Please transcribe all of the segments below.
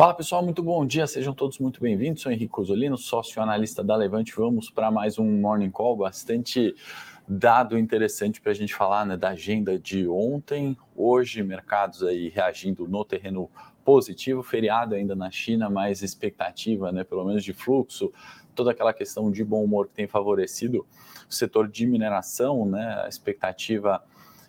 Fala pessoal, muito bom dia, sejam todos muito bem-vindos. Sou Henrique Cosolino, sócio analista da Levante. Vamos para mais um Morning Call, bastante dado interessante para a gente falar né, da agenda de ontem. Hoje, mercados aí reagindo no terreno positivo, feriado ainda na China, mais expectativa, né, pelo menos de fluxo, toda aquela questão de bom humor que tem favorecido o setor de mineração, né, a expectativa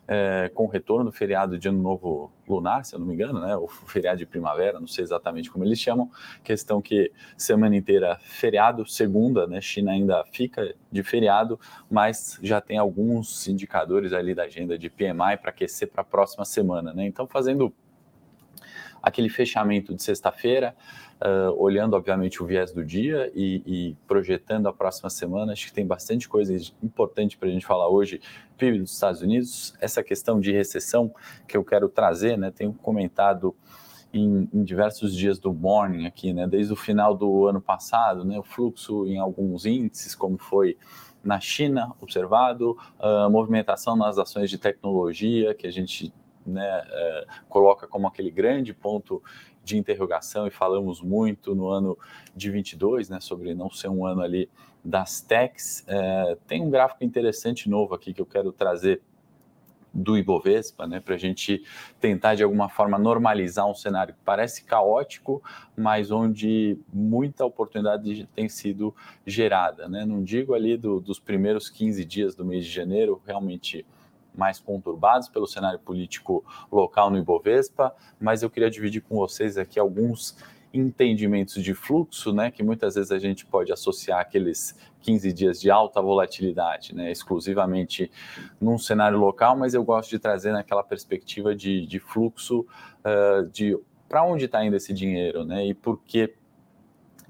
é, com o retorno do feriado de Ano Novo Lunar, se eu não me engano, né, o feriado de primavera, não sei exatamente como eles chamam, questão que semana inteira feriado, segunda, né, China ainda fica de feriado, mas já tem alguns indicadores ali da agenda de PMI para aquecer para a próxima semana, né, então fazendo aquele fechamento de sexta-feira, uh, olhando, obviamente, o viés do dia e, e, projetando a próxima semana. Acho que tem bastante coisa importante para a gente falar hoje. PIB dos Estados Unidos, essa questão de recessão que eu quero trazer, né? Tenho comentado em, em, diversos dias do morning aqui, né? Desde o final do ano passado, né? O fluxo em alguns índices, como foi na China observado, a movimentação nas ações de tecnologia que a gente né, é, coloca como aquele grande ponto de interrogação e falamos muito no ano de 22, né, sobre não ser um ano ali das techs. É, tem um gráfico interessante novo aqui que eu quero trazer do Ibovespa, né, para a gente tentar de alguma forma normalizar um cenário que parece caótico, mas onde muita oportunidade tem sido gerada, né? Não digo ali do, dos primeiros 15 dias do mês de janeiro, realmente mais conturbados pelo cenário político local no Ibovespa, mas eu queria dividir com vocês aqui alguns entendimentos de fluxo, né, que muitas vezes a gente pode associar aqueles 15 dias de alta volatilidade, né, exclusivamente num cenário local, mas eu gosto de trazer naquela perspectiva de, de fluxo uh, de para onde está indo esse dinheiro, né, e por que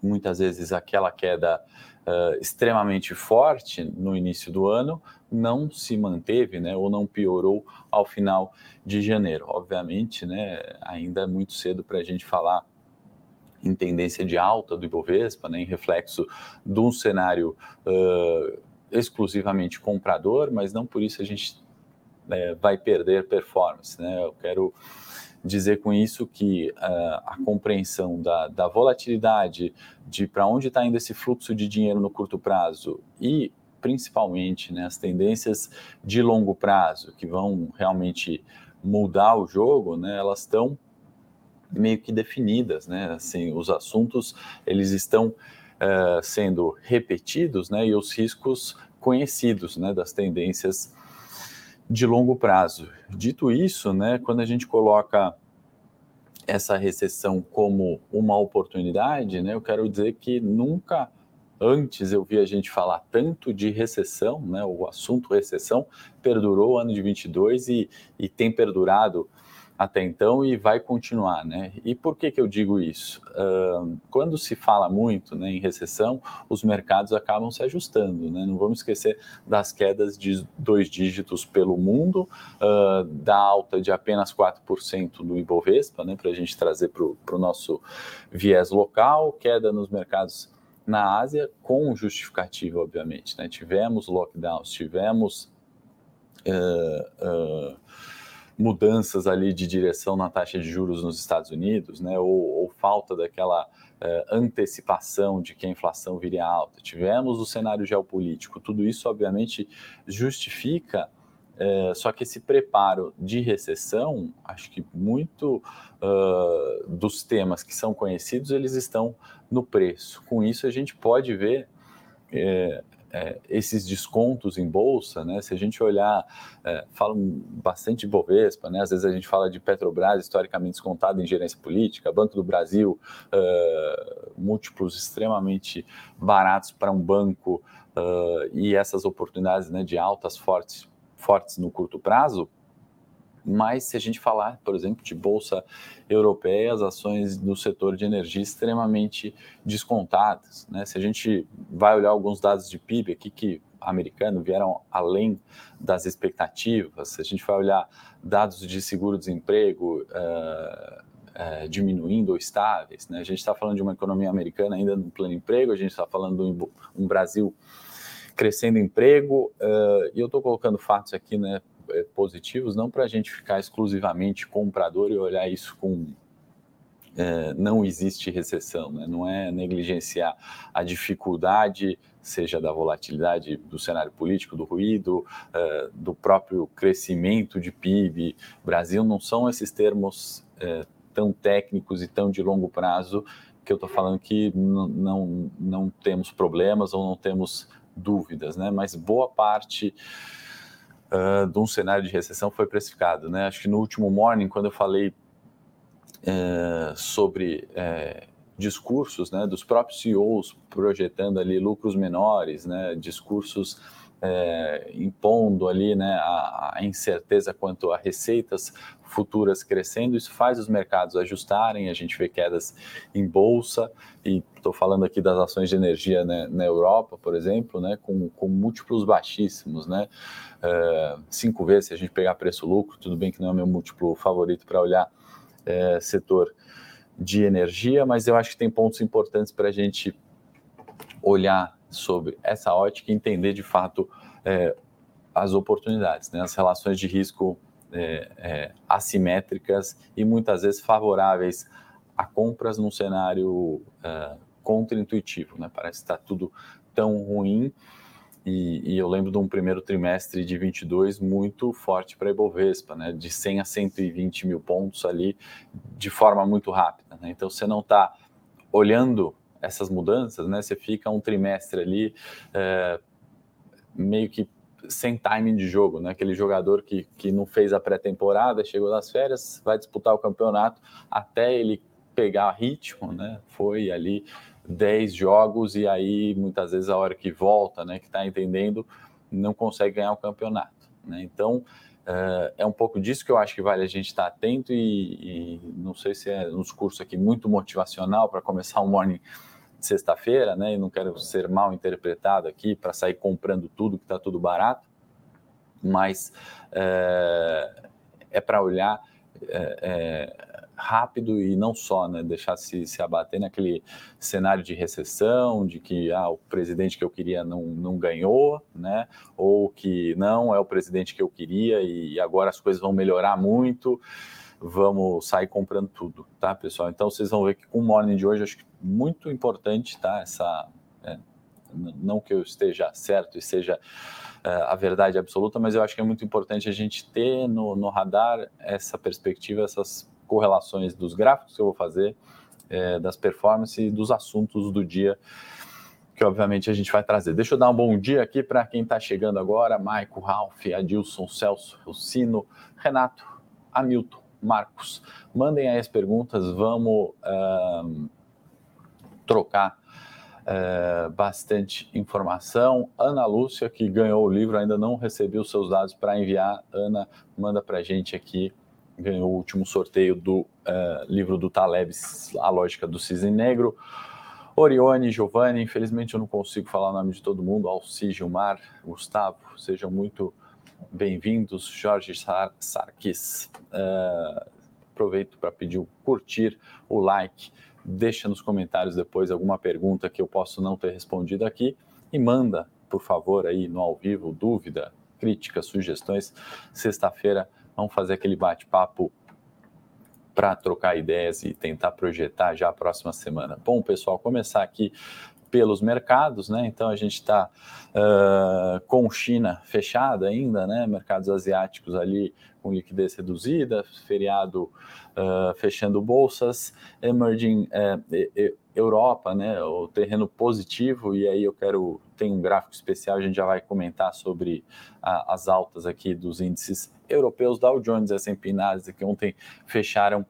muitas vezes aquela queda uh, extremamente forte no início do ano não se manteve, né, ou não piorou ao final de janeiro. Obviamente, né, ainda é muito cedo para a gente falar em tendência de alta do Ibovespa, né, em reflexo de um cenário uh, exclusivamente comprador, mas não por isso a gente uh, vai perder performance. Né? Eu quero dizer com isso que uh, a compreensão da, da volatilidade, de para onde está indo esse fluxo de dinheiro no curto prazo e principalmente né, as tendências de longo prazo que vão realmente mudar o jogo, né, elas estão meio que definidas, né? Assim, os assuntos eles estão uh, sendo repetidos, né? E os riscos conhecidos, né? Das tendências de longo prazo. Dito isso, né, quando a gente coloca essa recessão como uma oportunidade, né, eu quero dizer que nunca antes eu vi a gente falar tanto de recessão, né, o assunto recessão perdurou o ano de 22 e, e tem perdurado até então e vai continuar, né? E por que que eu digo isso? Uh, quando se fala muito né, em recessão, os mercados acabam se ajustando, né? Não vamos esquecer das quedas de dois dígitos pelo mundo, uh, da alta de apenas 4% do Ibovespa, né? Para a gente trazer para o nosso viés local, queda nos mercados na Ásia, com justificativa, obviamente, né? Tivemos lockdowns, tivemos... Uh, mudanças ali de direção na taxa de juros nos Estados Unidos, né, ou, ou falta daquela eh, antecipação de que a inflação viria alta. Tivemos o cenário geopolítico, tudo isso obviamente justifica eh, só que esse preparo de recessão, acho que muito uh, dos temas que são conhecidos, eles estão no preço. Com isso, a gente pode ver eh, é, esses descontos em bolsa, né? Se a gente olhar, é, falam bastante de Bovespa, né? Às vezes a gente fala de Petrobras historicamente descontado em gerência política, Banco do Brasil, uh, múltiplos extremamente baratos para um banco uh, e essas oportunidades né, de altas fortes, fortes no curto prazo, mas se a gente falar, por exemplo, de bolsa europeia, as ações do setor de energia extremamente descontadas. Né? Se a gente vai olhar alguns dados de PIB aqui que americano vieram além das expectativas, se a gente vai olhar dados de seguro-desemprego uh, uh, diminuindo ou estáveis, né? a gente está falando de uma economia americana ainda no pleno emprego, a gente está falando de um Brasil crescendo emprego, uh, e eu estou colocando fatos aqui, né, positivos, não para a gente ficar exclusivamente comprador e olhar isso com, é, não existe recessão, né? não é negligenciar a dificuldade, seja da volatilidade do cenário político, do ruído, é, do próprio crescimento de PIB. Brasil não são esses termos é, tão técnicos e tão de longo prazo que eu estou falando que não, não, não temos problemas ou não temos dúvidas, né? mas boa parte uh, de um cenário de recessão foi precificado. Né? Acho que no último morning, quando eu falei sobre discursos né, dos próprios CEOs projetando ali lucros menores, né, discursos é, impondo ali né, a, a, incerteza quanto a receitas futuras crescendo, isso faz os mercados ajustarem, a gente vê quedas em bolsa, e estou falando aqui das ações de energia né, na Europa, por exemplo, né, com, com múltiplos baixíssimos, né, é, cinco vezes se a gente pegar preço-lucro, tudo bem que não é meu múltiplo favorito para olhar, é, setor de energia, mas eu acho que tem pontos importantes para a gente olhar sobre essa ótica e entender de fato é, as oportunidades, né? as relações de risco é, é, assimétricas e muitas vezes favoráveis a compras num cenário é, contra-intuitivo. Né? Parece que está tudo tão ruim e, e, eu lembro de um primeiro trimestre de 22 muito forte para a Ibovespa, né? de 100 a 120 mil pontos ali de forma muito rápida. Né? Então, você não está olhando essas mudanças, né? você fica um trimestre ali é, meio que sem timing de jogo, né? aquele jogador que, que não fez a pré-temporada, chegou das férias, vai disputar o campeonato até ele pegar ritmo, né? foi ali 10 jogos e aí muitas vezes a hora que volta, né, que está entendendo, não consegue ganhar o campeonato. Né? Então uh, é um pouco disso que eu acho que vale a gente estar atento e, e, não sei se é um discurso aqui muito motivacional para começar o morning de sexta-feira, né? E não quero ser mal interpretado aqui para sair comprando tudo que está tudo barato, mas uh, é para olhar é, rápido e não só, né, deixar se, se abater naquele cenário de recessão, de que ah, o presidente que eu queria não, não ganhou, né, ou que não é o presidente que eu queria e agora as coisas vão melhorar muito, vamos sair comprando tudo, tá, pessoal? Então vocês vão ver que com o morning de hoje acho que muito importante, tá, essa é, não que eu esteja certo e seja uh, a verdade absoluta, mas eu acho que é muito importante a gente ter no, no radar essa perspectiva, essas correlações dos gráficos que eu vou fazer, é, das performances e dos assuntos do dia que obviamente a gente vai trazer. Deixa eu dar um bom dia aqui para quem está chegando agora: Maico, Ralph, Adilson, Celso, Rocino, Renato, Hamilton, Marcos. Mandem aí as perguntas, vamos trocar uh, bastante informação. Ana Lúcia, que ganhou o livro, ainda não recebeu seus dados para enviar. Ana, manda para a gente aqui ganhou o último sorteio do uh, livro do Taleb, A Lógica do Cisne Negro. Orione, Giovanni, infelizmente eu não consigo falar o nome de todo mundo, Alci, Gilmar, Gustavo, sejam muito bem-vindos, Jorge Sar Sarkis. Uh, aproveito para pedir o curtir, o like, deixa nos comentários depois alguma pergunta que eu posso não ter respondido aqui e manda, por favor, aí no ao vivo, dúvida, críticas, sugestões. Sexta-feira Vamos fazer aquele bate-papo para trocar ideias e tentar projetar já a próxima semana. Bom, pessoal, começar aqui pelos mercados, né? Então a gente está uh, com China fechada ainda, né? Mercados asiáticos ali com liquidez reduzida, feriado uh, fechando bolsas, emerging uh, Europa, né? O terreno positivo e aí eu quero tem um gráfico especial, a gente já vai comentar sobre as altas aqui dos índices europeus, Dow Jones, S&P Nasdaq, que ontem fecharam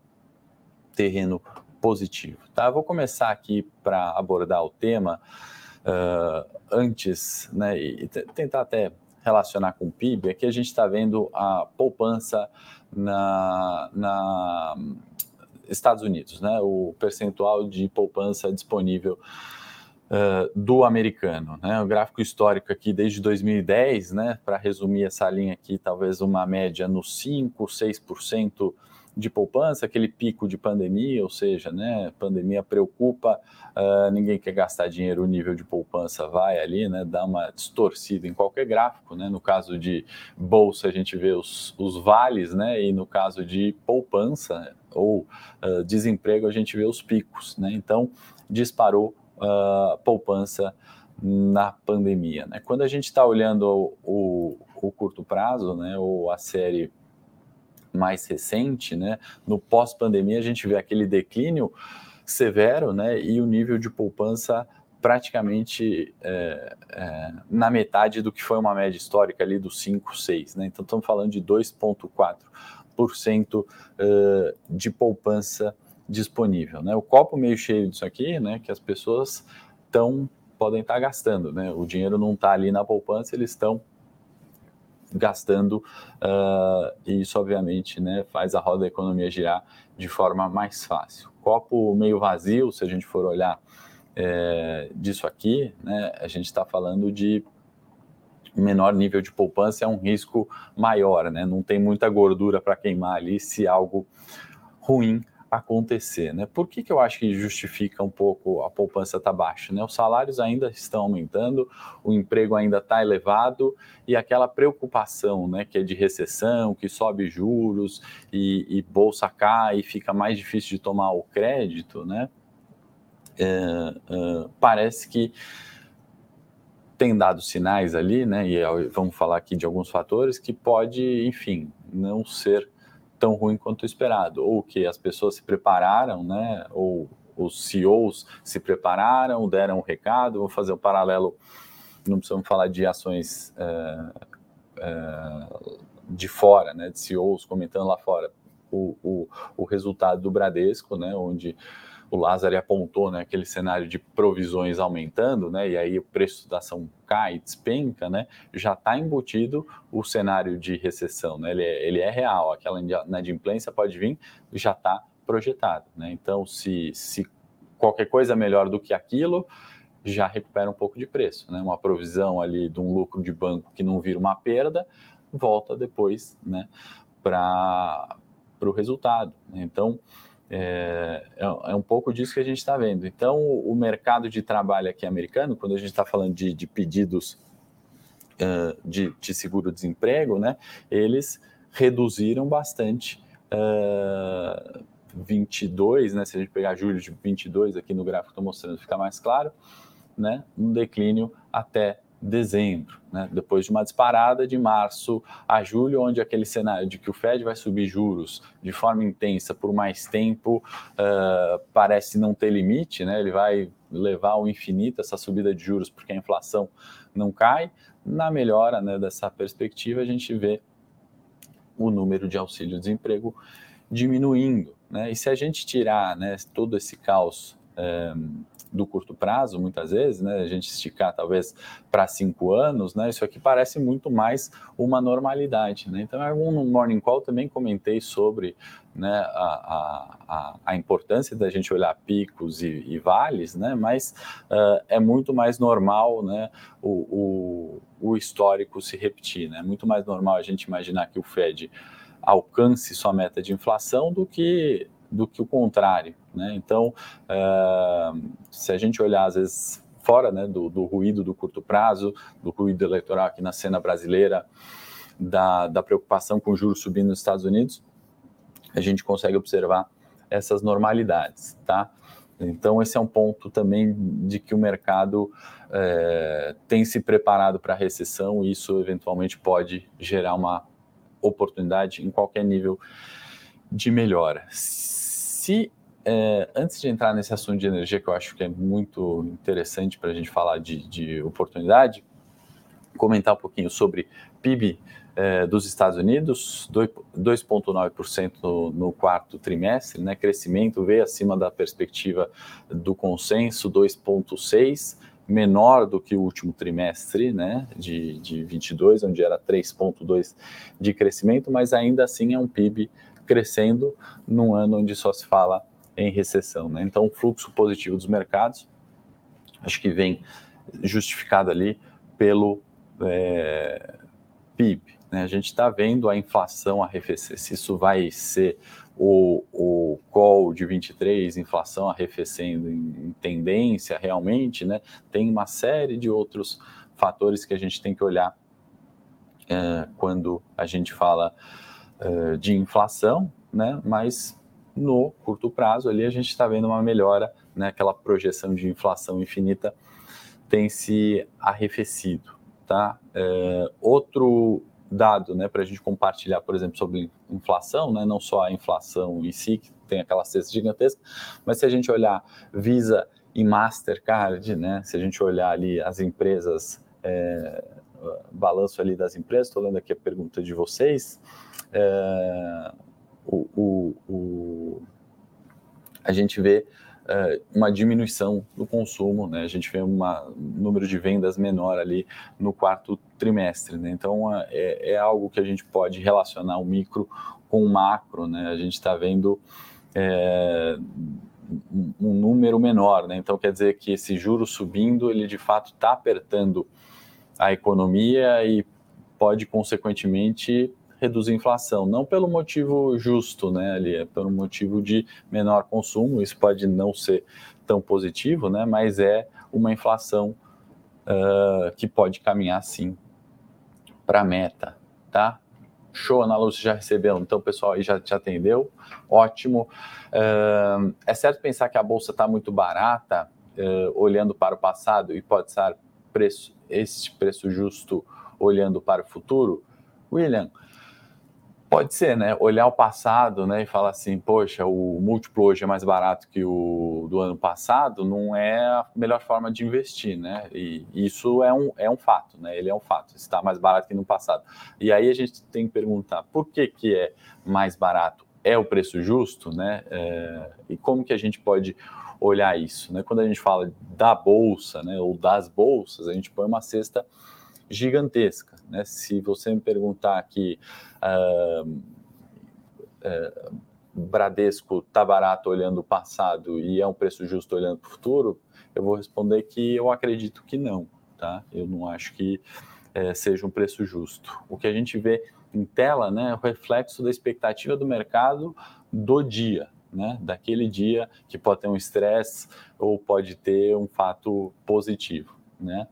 terreno positivo. Tá? vou começar aqui para abordar o tema uh, antes, né, e tentar até relacionar com o PIB. Aqui a gente está vendo a poupança na, na Estados Unidos, né, o percentual de poupança disponível uh, do americano. Né? O gráfico histórico aqui desde 2010, né, para resumir essa linha aqui, talvez uma média no 5, 6% de poupança, aquele pico de pandemia, ou seja, né, pandemia preocupa, uh, ninguém quer gastar dinheiro, o nível de poupança vai ali, né, dá uma distorcida em qualquer gráfico, né, no caso de bolsa a gente vê os, os vales, né, e no caso de poupança ou uh, desemprego a gente vê os picos, né, então disparou uh, poupança na pandemia, né, quando a gente está olhando o, o, o curto prazo, né, ou a série mais recente, né, no pós-pandemia, a gente vê aquele declínio severo, né, e o nível de poupança praticamente é, é, na metade do que foi uma média histórica ali dos 5, 6, né, então estamos falando de 2,4% uh, de poupança disponível, né, o copo meio cheio disso aqui, né, que as pessoas estão podem estar gastando, né, o dinheiro não está ali na poupança, eles estão gastando, uh, e isso obviamente né, faz a roda da economia girar de forma mais fácil. Copo meio vazio, se a gente for olhar é, disso aqui, né, a gente está falando de menor nível de poupança, é um risco maior, né? não tem muita gordura para queimar ali se algo ruim acontecer. Né? Por que, que eu acho que justifica um pouco a poupança estar tá baixa? Né? Os salários ainda estão aumentando, o emprego ainda está elevado e aquela preocupação né, que é de recessão, que sobe juros e, e bolsa cai e fica mais difícil de tomar o crédito, né? É, é, parece que tem dado sinais ali, né? E vamos falar aqui de alguns fatores que pode, enfim, não ser tão ruim quanto esperado, ou que as pessoas se prepararam, né, ou os CEOs se prepararam, deram um recado, vou fazer um paralelo, não precisamos falar de ações é, é, de fora, né, de CEOs comentando lá fora, o, o, o resultado do Bradesco, né, onde o Lázaro apontou, né, aquele cenário de provisões aumentando, né, e aí o preço da ação cai, despenca, né, já está embutido o cenário de recessão, né, ele é, ele é real, aquela inadimplência pode vir, já está projetado, né, então se, se qualquer coisa melhor do que aquilo, já recupera um pouco de preço, né, uma provisão ali de um lucro de banco que não vira uma perda, volta depois, né, para o resultado, né? então é, é, é, um pouco disso que a gente está vendo. Então, o, mercado de trabalho aqui americano, quando a gente está falando de, de pedidos uh, de, de seguro-desemprego, né, eles reduziram bastante. Uh, 22, né, se a gente pegar julho de 22 aqui no gráfico, estou mostrando, fica mais claro, né, um declínio até dezembro, né? depois de uma disparada de março a julho, onde aquele cenário de que o Fed vai subir juros de forma intensa por mais tempo uh, parece não ter limite, né? ele vai levar ao infinito essa subida de juros porque a inflação não cai. Na melhora né, dessa perspectiva, a gente vê o número de auxílio-desemprego diminuindo. Né? E se a gente tirar né, todo esse caos um, eh, do curto prazo, muitas vezes, né? A gente esticar talvez para cinco anos, né? Isso aqui parece muito mais uma normalidade, né? Então, no Morning Call também comentei sobre né, a, a, a importância da gente olhar picos e, e vales, né? Mas uh, é muito mais normal, né? O, o, o histórico se repetir, né? É muito mais normal a gente imaginar que o Fed alcance sua meta de inflação do que do que o contrário. Né? Então, uh, se a gente olhar, às vezes, fora né, do, do, ruído do curto prazo, do ruído eleitoral aqui na cena brasileira, da, da preocupação com juros subindo nos Estados Unidos, a gente consegue observar essas normalidades, tá? Então, esse é um ponto também de que o mercado é, tem se preparado para a recessão e isso eventualmente pode gerar uma oportunidade em qualquer nível de melhora se é, antes de entrar nesse assunto de energia, que eu acho que é muito interessante para a gente falar de, de, oportunidade, comentar um pouquinho sobre PIB é, dos Estados Unidos, 2,9% no, no quarto trimestre, né, crescimento veio acima da perspectiva do consenso, 2,6%, menor do que o último trimestre né, de, de 22, onde era 3,2% de crescimento, mas ainda assim é um PIB crescendo num ano onde só se fala em recessão. Né? Então, o fluxo positivo dos mercados acho que vem justificada ali pelo é, PIB. Né? A gente está vendo a inflação arrefecer. Se isso vai ser o, o call de 23, inflação arrefecendo em, em tendência realmente, né? tem uma série de outros fatores que a gente tem que olhar é, quando a gente fala é, de inflação, né? mas no curto prazo ali a gente está vendo uma melhora, né? aquela projeção de inflação infinita tem se arrefecido. Tá? É, outro dado né, para a gente compartilhar, por exemplo, sobre inflação, né, não só a inflação em si, que tem aquela cesta gigantesca, mas se a gente olhar Visa e Mastercard, né, se a gente olhar ali as empresas, é, balanço ali das empresas, estou lendo aqui a pergunta de vocês, é, o, o, o, a gente vê é, uma diminuição do consumo, né? A gente vê um número de vendas menor ali no quarto trimestre, né? Então é, é algo que a gente pode relacionar o micro com o macro, né? A gente está vendo é, um número menor, né? Então quer dizer que esse juro subindo, ele de fato está apertando a economia e pode consequentemente reduzir a inflação, não pelo motivo justo, né, ali, é pelo motivo de menor consumo, isso pode não ser tão positivo, né, mas é uma inflação uh, que pode caminhar sim para a meta, tá? Show, Ana Lúcia já recebeu, então o pessoal aí já te atendeu, ótimo. Uh, é certo pensar que a bolsa está muito barata, uh, olhando para o passado, e pode ser preço, esse preço justo olhando para o futuro? William, Pode ser, né? Olhar o passado né, e falar assim, poxa, o múltiplo hoje é mais barato que o do ano passado, não é a melhor forma de investir, né? E isso é um, é um fato, né? Ele é um fato, está mais barato que no passado. E aí a gente tem que perguntar, por que, que é mais barato? É o preço justo, né? É, e como que a gente pode olhar isso, né? Quando a gente fala da bolsa, né, ou das bolsas, a gente põe uma cesta gigantesca. Né? Se você me perguntar aqui, uh, uh, Bradesco está barato olhando o passado e é um preço justo olhando para o futuro, eu vou responder que eu acredito que não. Tá? Eu não acho que é, seja um preço justo. O que a gente vê em tela né, é o reflexo da expectativa do mercado do dia, né, daquele dia que pode ter um estresse ou pode ter um fato positivo. Né?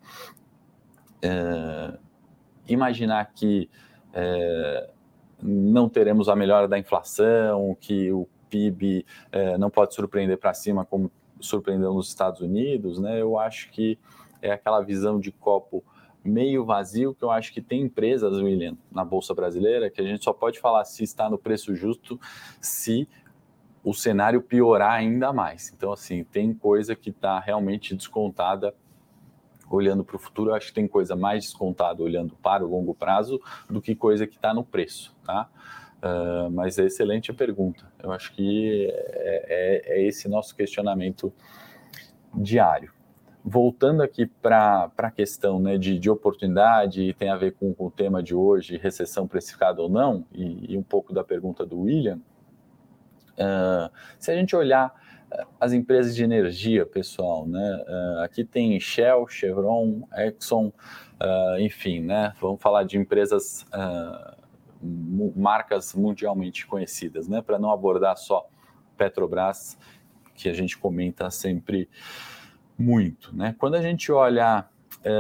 é, imaginar que é, não teremos a melhora da inflação, que o PIB é, não pode surpreender para cima como surpreendeu nos Estados Unidos, né? Eu acho que é aquela visão de copo meio vazio que eu acho que tem empresas, William, na bolsa brasileira que a gente só pode falar se está no preço justo se o cenário piorar ainda mais. Então, assim, tem coisa que está realmente descontada olhando para o futuro, eu acho que tem coisa mais descontada olhando para o longo prazo do que coisa que está no preço, tá? Uh, mas é excelente a pergunta. Eu acho que é, é, é esse nosso questionamento diário. Voltando aqui para a questão né, de, de oportunidade, e tem a ver com, com, o tema de hoje, recessão precificada ou não, e, e um pouco da pergunta do William, uh, se a gente olhar as empresas de energia, pessoal, né? Uh, aqui tem Shell, Chevron, Exxon, uh, enfim, né? Vamos falar de empresas, uh, marcas mundialmente conhecidas, né? Para não abordar só Petrobras, que a gente comenta sempre muito, né? Quando a gente olha é,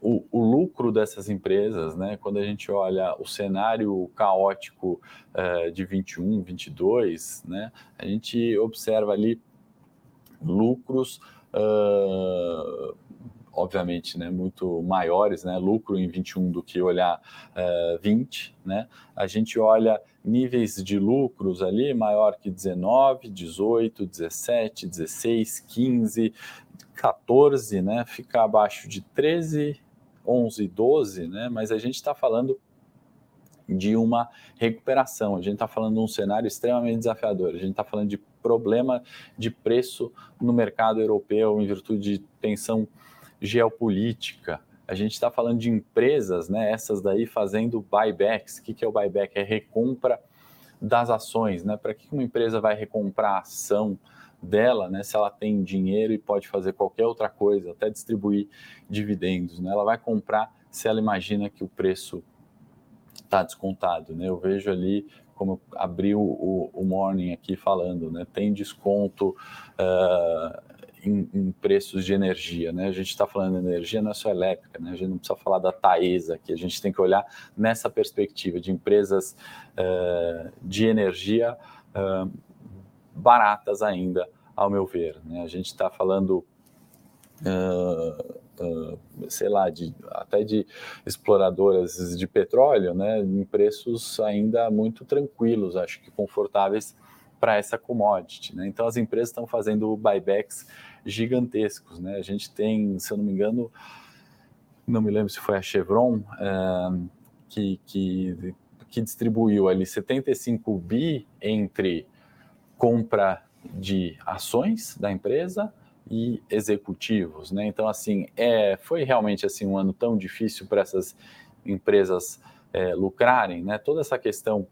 o, o, lucro dessas empresas, né, quando a gente olha o cenário caótico é, de 21, 22, né, a gente observa ali lucros, uh, obviamente, né, muito maiores, né, lucro em 21 do que olhar uh, 20, né, a gente olha níveis de lucros ali maior que 19, 18, 17, 16, 15, 14, né, fica abaixo de 13, 11, 12, né, mas a gente está falando de uma recuperação, a gente está falando de um cenário extremamente desafiador, a gente está falando de problema de preço no mercado europeu em virtude de tensão geopolítica, a gente está falando de empresas, né, essas daí fazendo buybacks, o que, que é o buyback? É recompra das ações, né, para que uma empresa vai recomprar a ação dela, né, se ela tem dinheiro e pode fazer qualquer outra coisa, até distribuir dividendos, né, ela vai comprar se ela imagina que o preço está descontado, né, eu vejo ali como abriu o, o morning aqui falando, né, tem desconto uh, em, em, preços de energia, né? A gente está falando de energia não é só elétrica, né? A gente não precisa falar da Taesa aqui, a gente tem que olhar nessa perspectiva de empresas uh, de energia uh, baratas ainda, ao meu ver. Né? A gente está falando, uh, sei lá, de, até de exploradoras de petróleo, né? em preços ainda muito tranquilos, acho que confortáveis para essa commodity. Né? Então, as empresas estão fazendo buybacks gigantescos. Né? A gente tem, se eu não me engano, não me lembro se foi a Chevron, uh, que, que, que distribuiu ali 75 bi entre compra de ações da empresa e executivos, né? Então, assim, é, foi realmente assim um ano tão difícil para essas empresas é, lucrarem, né? Toda essa questão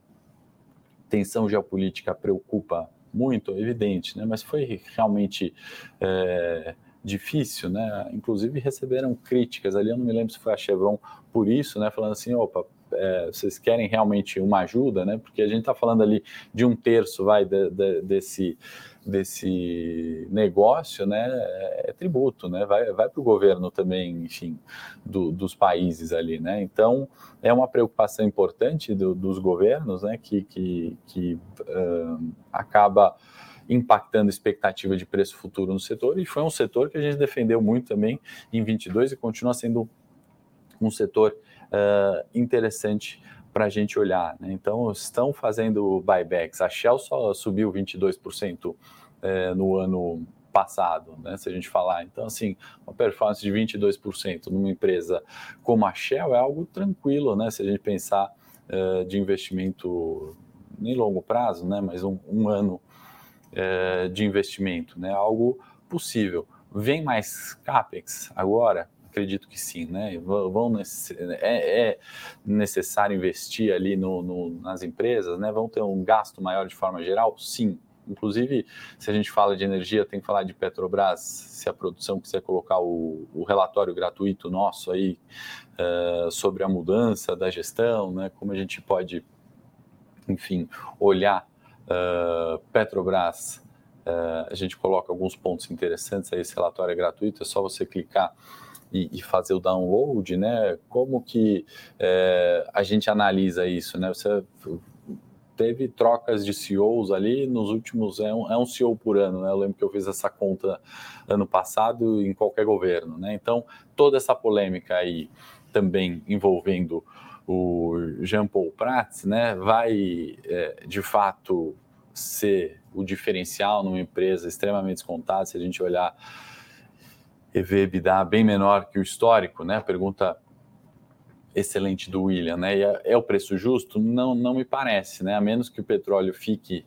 tensão geopolítica preocupa muito, evidente, né? Mas foi realmente é, difícil, né? Inclusive receberam críticas ali, eu não me lembro se foi a Chevron por isso, né? Falando assim, opa, é, vocês querem realmente uma ajuda, né? Porque a gente está falando ali de um terço, vai, de, de, desse, desse negócio, né? É, tributo, né? Vai, vai para o governo também, enfim, do, dos países ali, né? Então é uma preocupação importante do, dos governos, né? Que, que, que uh, acaba impactando expectativa de preço futuro no setor, e foi um setor que a gente defendeu muito também em 22 e continua sendo um setor uh, interessante para a gente olhar. Né? Então, estão fazendo buybacks. A Shell só subiu 22% eh, no ano passado, né, se a gente falar. Então, assim, uma performance de 22% numa empresa como a Shell é algo tranquilo, né, se a gente pensar uh, de investimento em longo prazo, né, mas um, um ano uh, de investimento, né, algo possível. Vem mais CAPEX agora? Acredito que sim, né? Vão é, é necessário investir ali no, no, nas empresas, né? Vão ter um gasto maior de forma geral? Sim. Inclusive, se a gente fala de energia, tem que falar de Petrobras. Se a produção quiser colocar o, o relatório gratuito nosso aí uh, sobre a mudança da gestão, né? Como a gente pode, enfim, olhar uh, Petrobras Uh, a gente coloca alguns pontos interessantes aí, esse relatório é gratuito, é só você clicar e, fazer o download, né? Como que a gente analisa isso, né? Você teve trocas de CEOs ali nos últimos é um, é um CEO por ano, né? Eu lembro que eu fiz essa conta ano passado em qualquer governo, né? Então toda essa polêmica aí também envolvendo o Jean Paul Prats, né? Vai é, de fato ser o diferencial numa empresa extremamente descontada se a gente olhar EV/EBITDA bem menor que o histórico, né? Pergunta excelente do William, né? E é, é, o preço justo? Não, não me parece, né? A menos que o petróleo fique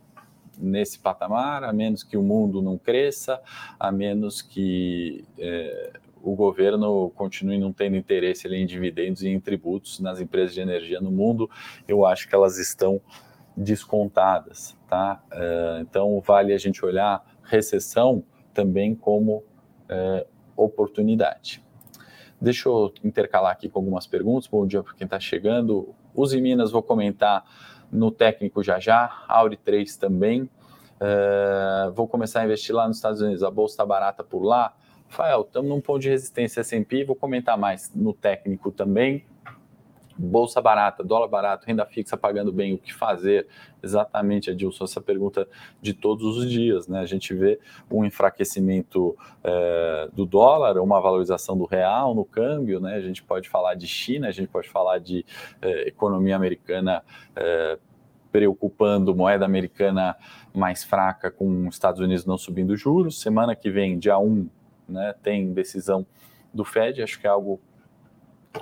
nesse patamar, a menos que o mundo não cresça, a menos que é, o governo continue não tendo interesse em dividendos e em tributos nas empresas de energia no mundo, eu acho que elas estão descontadas, tá? É, então vale a gente olhar recessão também como é, oportunidade. Deixa eu intercalar aqui com algumas perguntas. Bom dia para quem está chegando. Os em Minas vou comentar no técnico já já, Auri 3 também. Uh, vou começar a investir lá nos Estados Unidos. A bolsa está barata por lá. Rafael, estamos num ponto de resistência S&P. Vou comentar mais no técnico também bolsa barata, dólar barato, renda fixa pagando bem, o que fazer? Exatamente, Adilson, essa pergunta de todos os dias, né? A gente vê um enfraquecimento é, do dólar, uma valorização do real no câmbio, né? A gente pode falar de China, a gente pode falar de é, economia americana é, preocupando, moeda americana mais fraca com os Estados Unidos não subindo juros. Semana que vem, dia 1, né, tem decisão do Fed, acho que é algo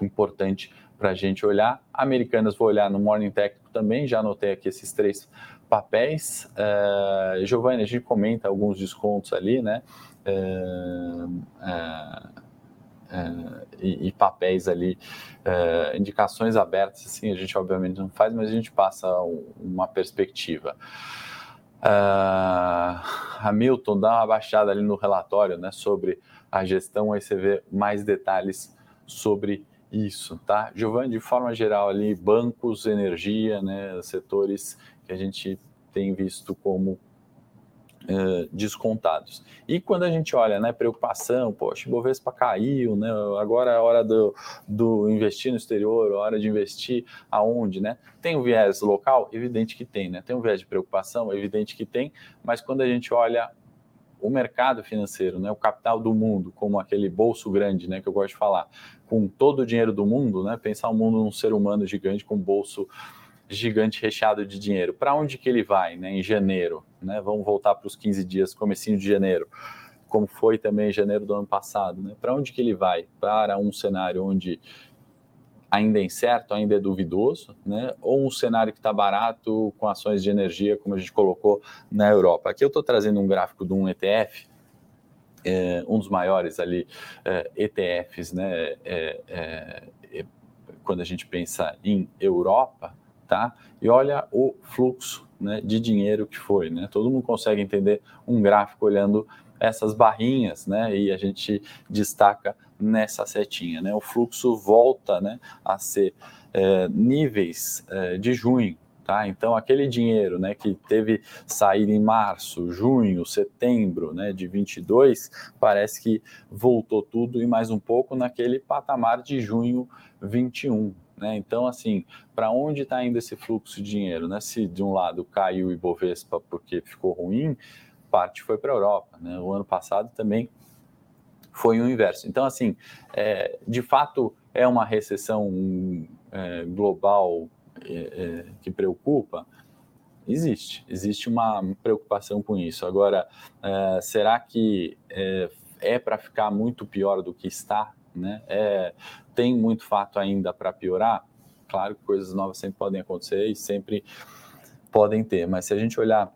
importante para a gente olhar. Americanas vou olhar no Morning Técnico também, já anotei aqui esses três papéis. Uh, Giovanni, a gente comenta alguns descontos ali, né? Uh, uh, e, e, papéis ali, indicações abertas, assim, a gente obviamente não faz, mas a gente passa uma perspectiva. Uh, Hamilton dá uma baixada ali no relatório né, sobre a gestão, aí você vê mais detalhes sobre isso, tá? Giovanni, de forma geral ali, bancos, energia, né, setores que a gente tem visto como uh, descontados. E quando a gente olha, né, preocupação, poxa, Bovespa caiu, né, agora é hora do, do investir no exterior, hora de investir aonde, né? Tem um viés local? Evidente que tem, né? Tem um viés de preocupação? Evidente que tem, mas quando a gente olha o mercado financeiro, né, o capital do mundo, como aquele bolso grande, né, que eu gosto de falar, com todo o dinheiro do mundo, né, pensar o mundo num ser humano gigante com bolso gigante recheado de dinheiro. Para onde que ele vai, né, em janeiro, né? Vamos voltar para os 15 dias, comecinho de janeiro, como foi também em janeiro do ano passado, né? Para onde que ele vai? Para um cenário onde ainda é incerto, ainda é duvidoso, né? ou um cenário que está barato com ações de energia, como a gente colocou na Europa. Aqui eu estou trazendo um gráfico de um ETF, é, um dos maiores ali é, ETFs, né? É, é, é, quando a gente pensa em Europa, tá? E olha o fluxo né, de dinheiro que foi, né? Todo mundo consegue entender um gráfico olhando essas barrinhas, né? E a gente destaca nessa setinha, né? O fluxo volta, né, a ser é, níveis é, de junho, tá? Então aquele dinheiro, né, que teve saída em março, junho, setembro, né, de 22, parece que voltou tudo e mais um pouco naquele patamar de junho 21. Né? Então, assim, para onde está indo esse fluxo de dinheiro? Né? Se de um lado caiu o Ibovespa porque ficou ruim, parte foi para a Europa. Né? O ano passado também foi o inverso. Então, assim, é, de fato, é uma recessão é, global é, é que preocupa? Existe, existe uma preocupação com isso. Agora, é, será que é, é para ficar muito pior do que está? Né? Tem muito fato ainda para piorar? Claro que coisas novas sempre podem acontecer e sempre podem ter, mas se a gente olhar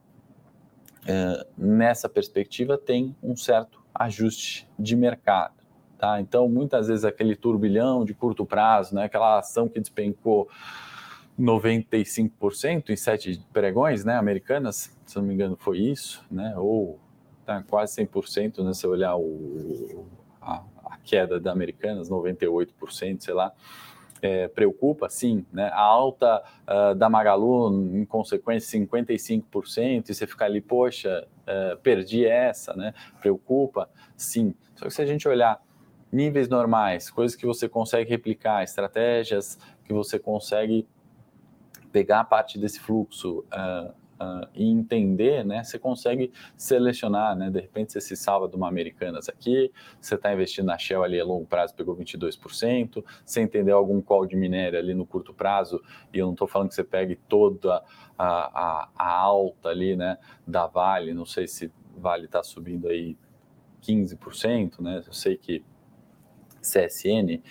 nessa perspectiva, tem um certo ajuste de mercado. Tá? Então, muitas vezes, aquele turbilhão de curto prazo, né? aquela ação que despencou 95% em sete pregões né, americanas, se não me engano, foi isso, né? ou tá, quase 100%, né, se olhar o, a, a queda da Americanas, 98%, sei lá, é, preocupa, sim, né? A alta uh, da Magalu, em consequência, 55%, e você fica ali, poxa, uh, perdi essa, né? Preocupa, sim. Só que se a gente olhar níveis normais, coisas que você consegue replicar, estratégias que você consegue pegar parte desse fluxo, uh, uh, e entender, né, você consegue selecionar, né, de repente você se salva de uma Americanas aqui, você está investindo na Shell ali a longo prazo, pegou 22%, você entendeu algum call de minério ali no curto prazo, e eu não estou falando que você pegue toda a, a, a, alta ali, né, da Vale, não sei se Vale está subindo aí 15%, né, eu sei que CSN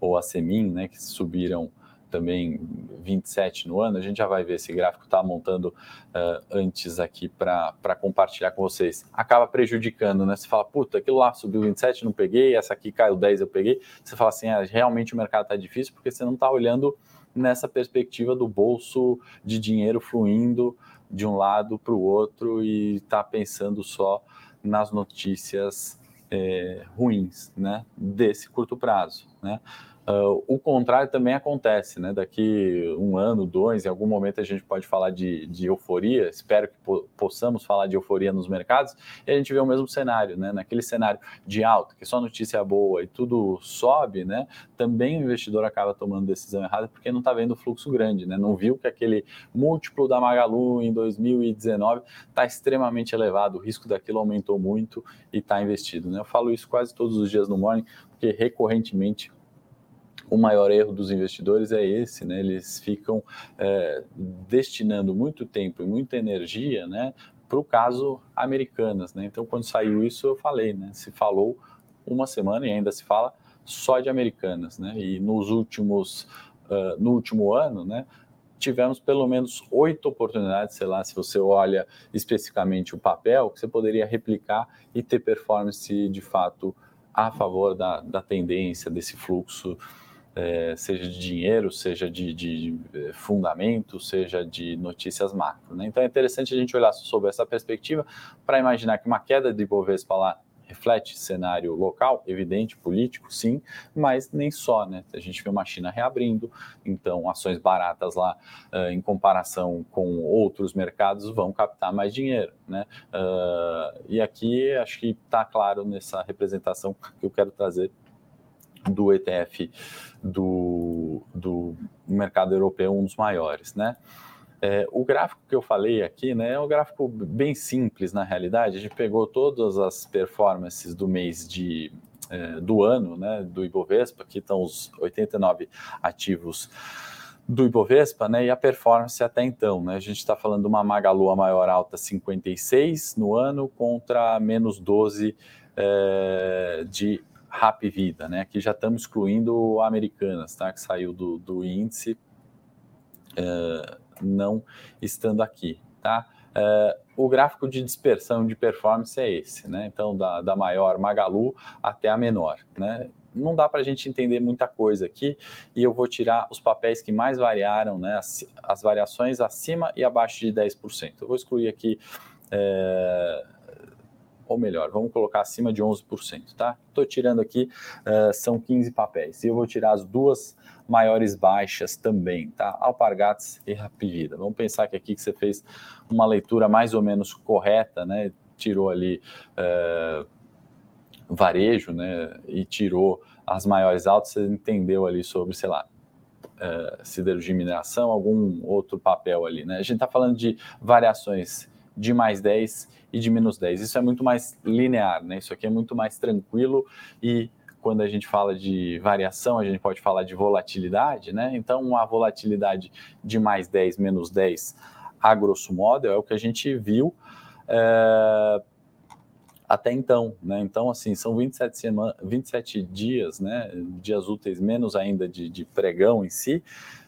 ou a Semin, né, que subiram também 27 no ano, a gente já vai ver esse gráfico está montando uh, antes aqui para compartilhar com vocês. Acaba prejudicando, né? Você fala, puta, aquilo lá subiu 27, não peguei, essa aqui caiu 10, eu peguei. Você fala assim, ah, realmente o mercado está difícil porque você não está olhando nessa perspectiva do bolso de dinheiro fluindo de um lado para o outro e está pensando só nas notícias é, ruins, né? Desse curto prazo, né? Uh, o contrário também acontece, né? Daqui um ano, dois, em algum momento a gente pode falar de, de euforia. Espero que po possamos falar de euforia nos mercados e a gente vê o mesmo cenário, né? Naquele cenário de alta, que só notícia boa e tudo sobe, né? Também o investidor acaba tomando decisão errada porque não está vendo o fluxo grande, né? Não viu que aquele múltiplo da Magalu em 2019 está extremamente elevado, o risco daquilo aumentou muito e está investido, né? Eu falo isso quase todos os dias no morning, porque recorrentemente o maior erro dos investidores é esse, né? Eles ficam é, destinando muito tempo e muita energia, né? Para o caso Americanas, né? Então, quando saiu isso, eu falei, né? Se falou uma semana e ainda se fala só de Americanas, né? E nos últimos, uh, no último ano, né? tivemos pelo menos oito oportunidades, sei lá, se você olha especificamente o papel, que você poderia replicar e ter performance de fato a favor da, da tendência, desse fluxo é, seja de dinheiro, seja de, de, é, fundamento, seja de notícias macro. Né? Então é interessante a gente olhar sobre essa perspectiva para imaginar que uma queda de Ibovespa lá reflete cenário local, evidente, político, sim, mas nem só, né? A gente vê uma China reabrindo, então ações baratas lá, uh, em comparação com outros mercados, vão captar mais dinheiro, né? Uh, e aqui acho que está claro nessa representação que eu quero trazer do ETF do, do mercado europeu, um dos maiores, né? É, o gráfico que eu falei aqui né, é um gráfico bem simples na realidade. A gente pegou todas as performances do mês de, é, do ano né, do Ibovespa, aqui estão os 89 ativos do Ibovespa, né, e a performance até então. Né, a gente está falando de uma Magalu a maior alta 56 no ano contra menos 12 é, de Rap Vida, né? Aqui já estamos excluindo Americanas, tá? Que saiu do, do índice, é, não estando aqui, tá? É, o gráfico de dispersão de performance é esse, né? Então, da, da maior Magalu até a menor, né? Não dá para a gente entender muita coisa aqui e eu vou tirar os papéis que mais variaram, né? As, as variações acima e abaixo de 10%. Eu vou excluir aqui. É, ou melhor, vamos colocar acima de 11%, tá? Estou tirando aqui, uh, são 15 papéis, e eu vou tirar as duas maiores baixas também, tá? Alpargatas e Rapvida. Vamos pensar que aqui que você fez uma leitura mais ou menos correta, né? Tirou ali uh, varejo, né? E tirou as maiores altas, você entendeu ali sobre, sei lá, uh, siderurgia e mineração, algum outro papel ali, né? A gente está falando de variações de mais 10 e de menos 10. Isso é muito mais linear, né? Isso aqui é muito mais tranquilo e quando a gente fala de variação, a gente pode falar de volatilidade, né? Então, a volatilidade de mais 10, menos 10, a grosso modo, é o que a gente viu é, até então, né? Então, assim, são 27, semana, 27 dias, né? Dias úteis, menos ainda de, de pregão em si,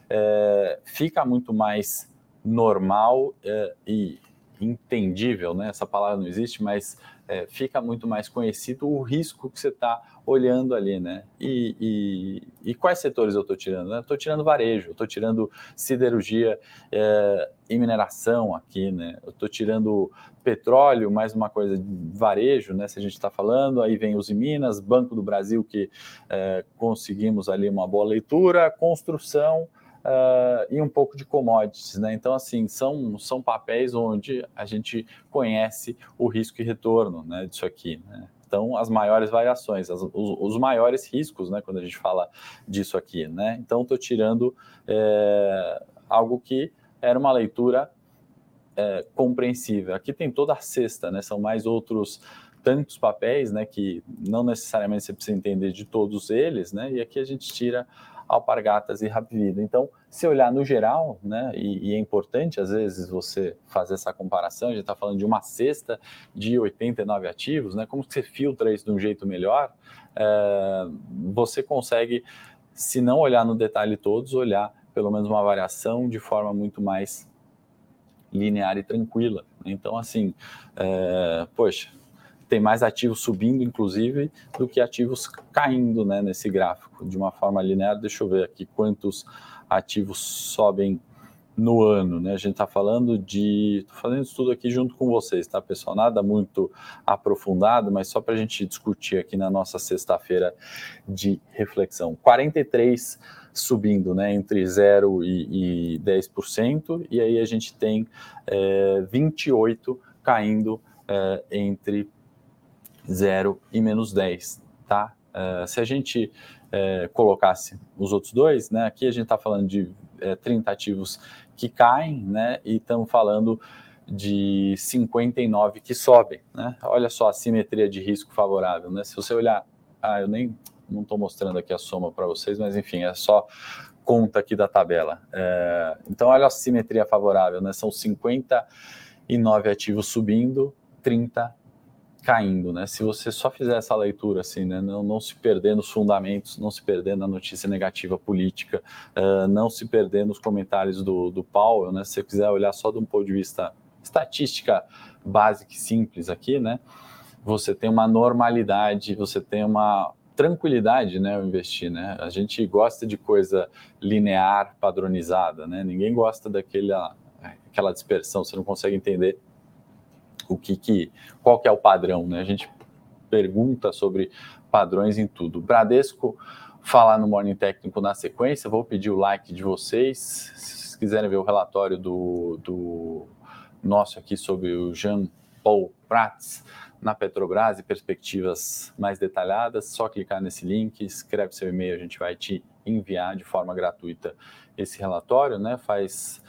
é, fica muito mais normal é, e entendível, né? Essa palavra não existe, mas é, fica muito mais conhecido o risco que você está olhando ali, né? E, e, e, quais setores eu estou tirando? Né? Estou tirando varejo, estou tirando siderurgia é, e mineração aqui, né? Estou tirando petróleo, mais uma coisa de varejo, né? Se a gente está falando, aí vem os Minas, Banco do Brasil que é, conseguimos ali uma boa leitura, construção uh, e um pouco de commodities, né? Então, assim, são, são papéis onde a gente conhece o risco e retorno né, disso aqui, né? Então, as maiores variações, as, os, os, maiores riscos, né, quando a gente fala disso aqui, né? Então, estou tirando é, algo que era uma leitura é, compreensível. Aqui tem toda a cesta, né? São mais outros tantos papéis, né? Que não necessariamente você precisa entender de todos eles, né? E aqui a gente tira alpargatas e rapvida. Então, se olhar no geral, né, e, e, é importante às vezes você fazer essa comparação, a gente está falando de uma cesta de 89 ativos, né, como você filtra isso de um jeito melhor, é, você consegue, se não olhar no detalhe todos, olhar pelo menos uma variação de forma muito mais linear e tranquila. Então, assim, é, poxa, tem mais ativos subindo, inclusive, do que ativos caindo né, nesse gráfico, de uma forma linear. Deixa eu ver aqui quantos ativos sobem no ano, né? A gente está falando de. Estou fazendo isso tudo aqui junto com vocês, tá, pessoal? Nada muito aprofundado, mas só para a gente discutir aqui na nossa sexta-feira de reflexão. 43 subindo, né? Entre 0 e, e 10%, e aí a gente tem é, 28 caindo é, entre 0 e menos 10, tá? Uh, se a gente uh, colocasse os outros dois, né? Aqui a gente está falando de uh, é, 30 ativos que caem, né? E estamos falando de 59 que sobem, né? Olha só a simetria de risco favorável, né? Se você olhar, ah, eu nem não estou mostrando aqui a soma para vocês, mas enfim, é só conta aqui da tabela. É, então, olha a simetria favorável, né? São 59 ativos subindo, 30 caindo, né? Se você só fizer essa leitura, assim, né? Não, não se perder nos fundamentos, não se perder na notícia negativa política, uh, não se perder nos comentários do, do Powell, né? Se você quiser olhar só de um ponto de vista estatística básica e simples aqui, né? Você tem uma normalidade, você tem uma tranquilidade, né, investir, né? A gente gosta de coisa linear, padronizada, né? Ninguém gosta daquela aquela dispersão, você não consegue entender o que, que qual que é o padrão, né? A gente pergunta sobre padrões em tudo. Bradesco falar no Morning Técnico na sequência, vou pedir o like de vocês. Se vocês quiserem ver o relatório do, do nosso aqui sobre o Jean Paul Prats na Petrobras e perspectivas mais detalhadas, só clicar nesse link, escreve seu e-mail, a gente vai te enviar de forma gratuita esse relatório, né? Faz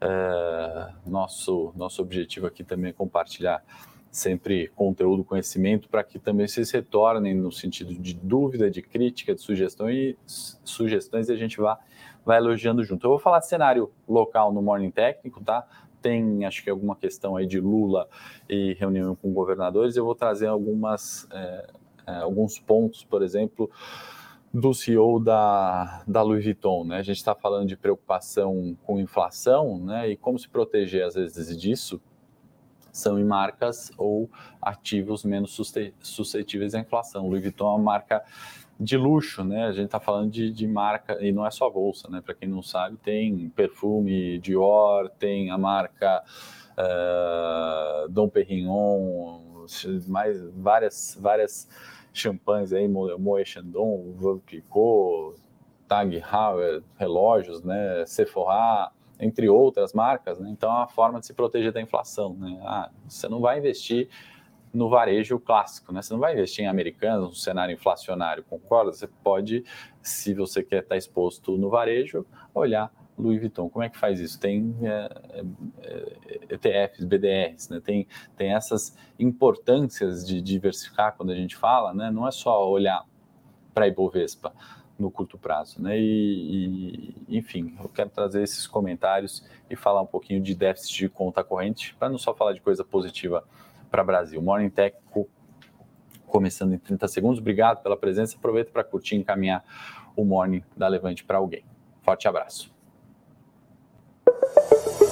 é, nosso nosso objetivo aqui também é compartilhar sempre conteúdo, conhecimento, para que também vocês retornem no sentido de dúvida, de crítica, de sugestão e sugestões e a gente vá, vai elogiando junto. Eu vou falar de cenário local no Morning Técnico, tá? Tem, acho que alguma questão aí de Lula e reunião com governadores. Eu vou trazer algumas, é, é, alguns pontos, por exemplo, do CEO da, da Louis Vuitton, né? A gente está falando de preocupação com inflação, né? E como se proteger às vezes disso são em marcas ou ativos menos suscetíveis à inflação. Louis Vuitton é uma marca de luxo, né? A gente está falando de, de, marca, e não é só bolsa, né? Para quem não sabe, tem perfume Dior, tem a marca uh, Dom Perignon, mais várias, várias champanhes aí, Moët Chandon, Veuve Clicquot, Tag Heuer, relógios, né? Sephora, entre outras marcas, né? então é uma forma de se proteger da inflação. Né? Ah, você não vai investir no varejo clássico, né? Você não vai investir em americanos, no cenário inflacionário, concorda? Você pode, se você quer estar exposto no varejo, olhar Louis Vuitton. Como é que faz isso? Tem é, é, ETFs, BDRs, né? tem, tem essas importâncias de diversificar quando a gente fala, né? Não é só olhar para a Ibovespa no curto prazo. Né? E, e, enfim, eu quero trazer esses comentários e falar um pouquinho de déficit de conta corrente, para não só falar de coisa positiva para o Brasil. Morning Técnico começando em 30 segundos. Obrigado pela presença. Aproveita para curtir e encaminhar o Morning da Levante para alguém. Forte abraço. thank you.